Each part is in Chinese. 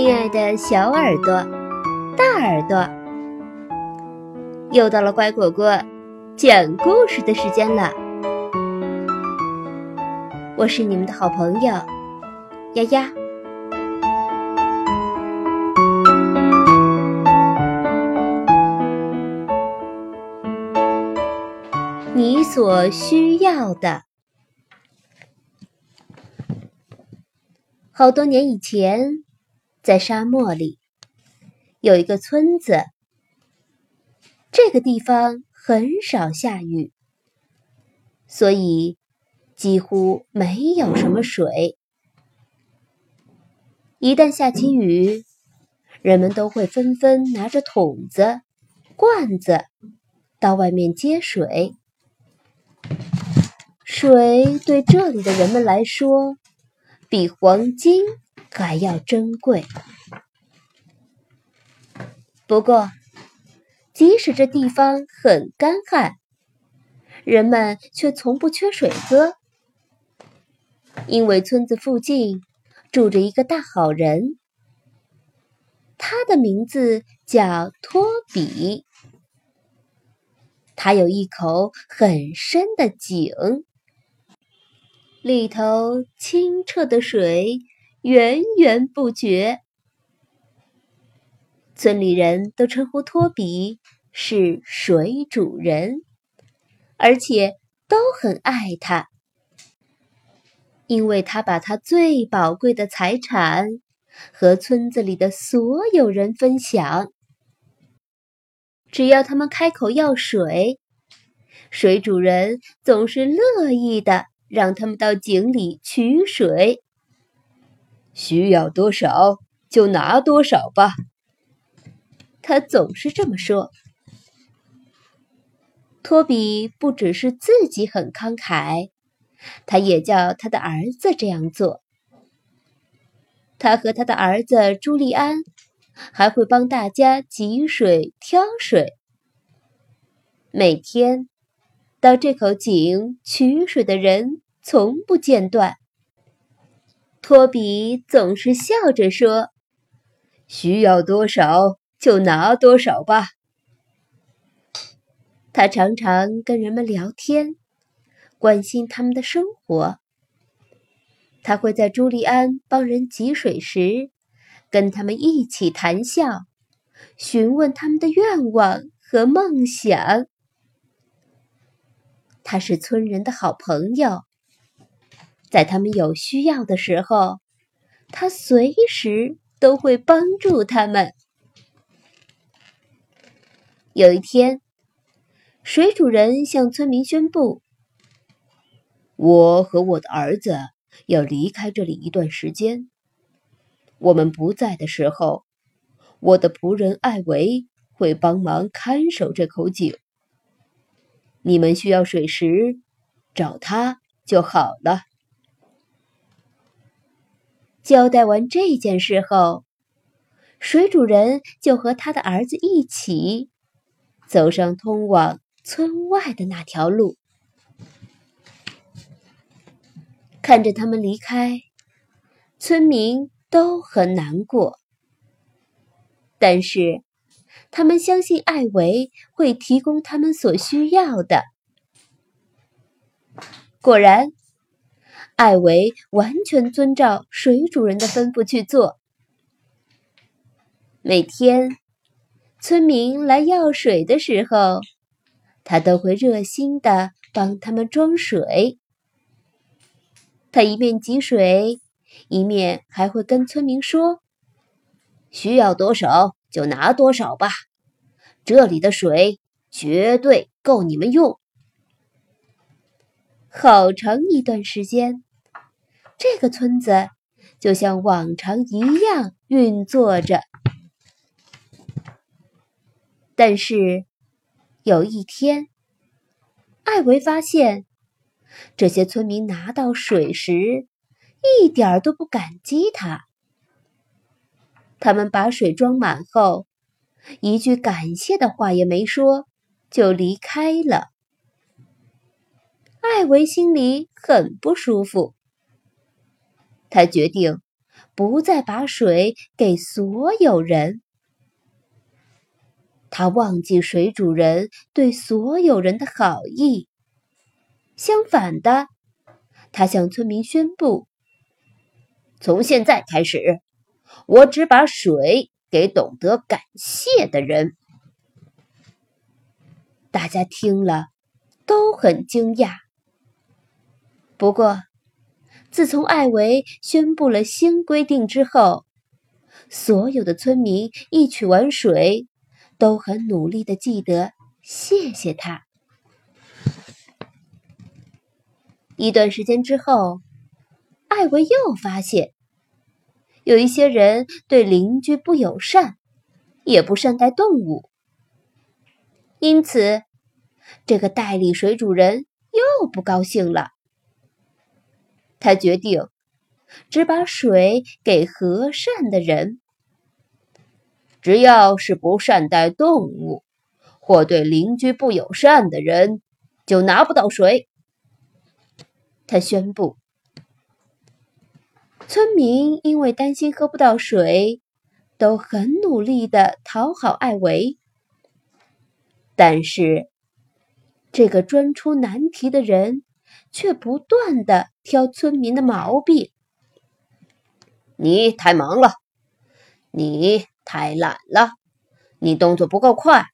亲爱的小耳朵、大耳朵，又到了乖果果讲故事的时间了。我是你们的好朋友丫丫。你所需要的。好多年以前，在沙漠里有一个村子。这个地方很少下雨，所以几乎没有什么水。一旦下起雨，人们都会纷纷拿着桶子、罐子到外面接水。水对这里的人们来说，比黄金还要珍贵。不过，即使这地方很干旱，人们却从不缺水喝，因为村子附近住着一个大好人，他的名字叫托比。他有一口很深的井。里头清澈的水源源不绝，村里人都称呼托比是水主人，而且都很爱他，因为他把他最宝贵的财产和村子里的所有人分享。只要他们开口要水，水主人总是乐意的。让他们到井里取水，需要多少就拿多少吧。他总是这么说。托比不只是自己很慷慨，他也叫他的儿子这样做。他和他的儿子朱利安还会帮大家汲水、挑水，每天。到这口井取水的人从不间断。托比总是笑着说：“需要多少就拿多少吧。”他常常跟人们聊天，关心他们的生活。他会在朱利安帮人汲水时，跟他们一起谈笑，询问他们的愿望和梦想。他是村人的好朋友，在他们有需要的时候，他随时都会帮助他们。有一天，水主人向村民宣布：“我和我的儿子要离开这里一段时间。我们不在的时候，我的仆人艾维会帮忙看守这口井。”你们需要水时，找他就好了。交代完这件事后，水主人就和他的儿子一起走上通往村外的那条路。看着他们离开，村民都很难过，但是。他们相信艾维会提供他们所需要的。果然，艾维完全遵照水主人的吩咐去做。每天，村民来要水的时候，他都会热心的帮他们装水。他一面汲水，一面还会跟村民说：“需要多少？”就拿多少吧，这里的水绝对够你们用。好长一段时间，这个村子就像往常一样运作着。但是有一天，艾维发现，这些村民拿到水时，一点都不感激他。他们把水装满后，一句感谢的话也没说，就离开了。艾维心里很不舒服，他决定不再把水给所有人。他忘记水主人对所有人的好意，相反的，他向村民宣布：“从现在开始，我只把水给懂得感谢的人。”大家听了都很惊讶。不过，自从艾维宣布了新规定之后，所有的村民一取完水，都很努力的记得谢谢他。一段时间之后，艾维又发现，有一些人对邻居不友善，也不善待动物，因此。这个代理水主人又不高兴了。他决定只把水给和善的人。只要是不善待动物或对邻居不友善的人，就拿不到水。他宣布。村民因为担心喝不到水，都很努力的讨好艾维，但是。这个专出难题的人，却不断的挑村民的毛病。你太忙了，你太懒了，你动作不够快，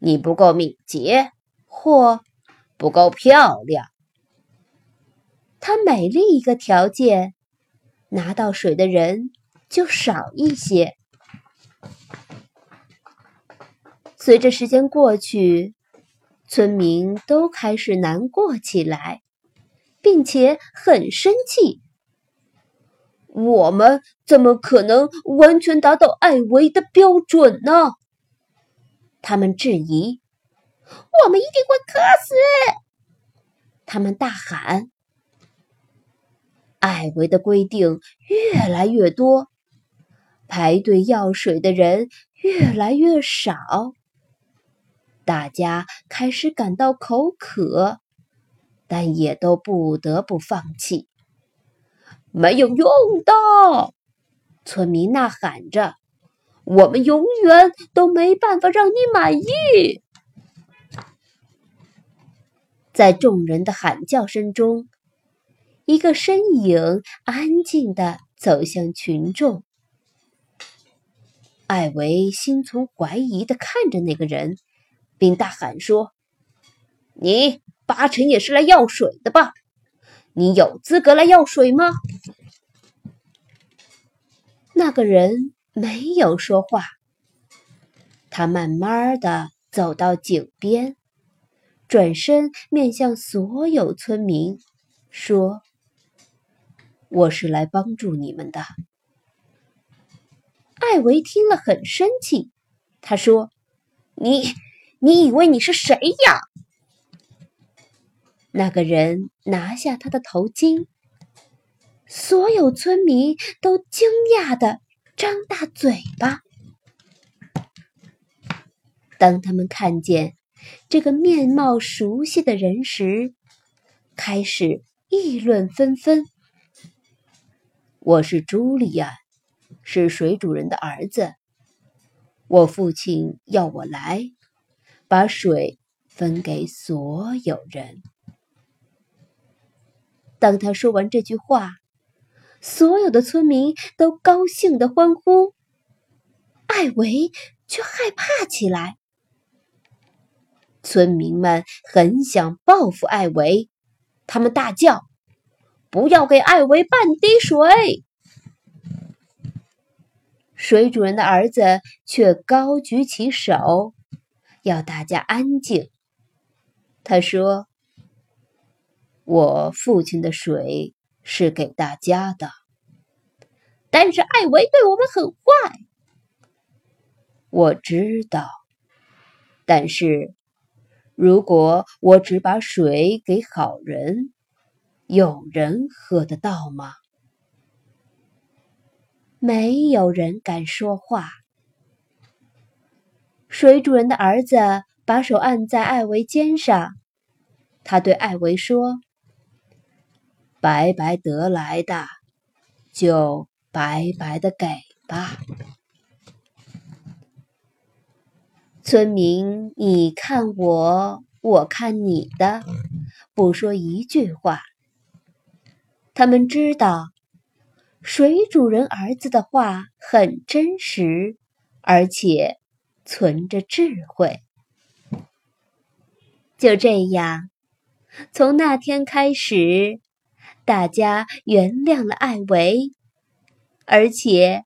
你不够敏捷，或不够漂亮。他每立一个条件，拿到水的人就少一些。随着时间过去。村民都开始难过起来，并且很生气。我们怎么可能完全达到艾维的标准呢？他们质疑。我们一定会渴死！他们大喊。艾维的规定越来越多，排队要水的人越来越少。大家开始感到口渴，但也都不得不放弃。没有用的，村民呐喊着：“我们永远都没办法让你满意。”在众人的喊叫声中，一个身影安静的走向群众。艾维心存怀疑的看着那个人。并大喊说：“你八成也是来要水的吧？你有资格来要水吗？”那个人没有说话。他慢慢的走到井边，转身面向所有村民，说：“我是来帮助你们的。”艾维听了很生气，他说：“你。”你以为你是谁呀？那个人拿下他的头巾，所有村民都惊讶的张大嘴巴。当他们看见这个面貌熟悉的人时，开始议论纷纷。我是朱利安，是水主人的儿子。我父亲要我来。把水分给所有人。当他说完这句话，所有的村民都高兴的欢呼，艾维却害怕起来。村民们很想报复艾维，他们大叫：“不要给艾维半滴水！”水主人的儿子却高举起手。要大家安静。他说：“我父亲的水是给大家的，但是艾维对我们很坏。我知道，但是如果我只把水给好人，有人喝得到吗？没有人敢说话。”水主人的儿子把手按在艾维肩上，他对艾维说：“白白得来的，就白白的给吧。村民，你看我，我看你的，不说一句话。他们知道，水主人儿子的话很真实，而且存着智慧。就这样，从那天开始，大家原谅了艾维，而且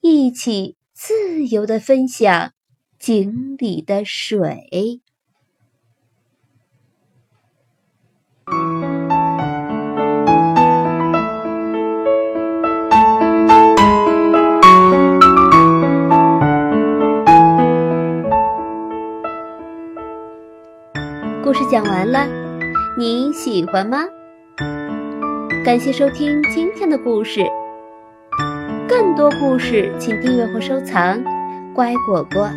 一起自由的分享井里的水。故事讲完了，你喜欢吗？感谢收听今天的故事，更多故事请订阅或收藏。乖果果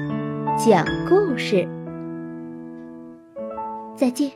讲故事，再见。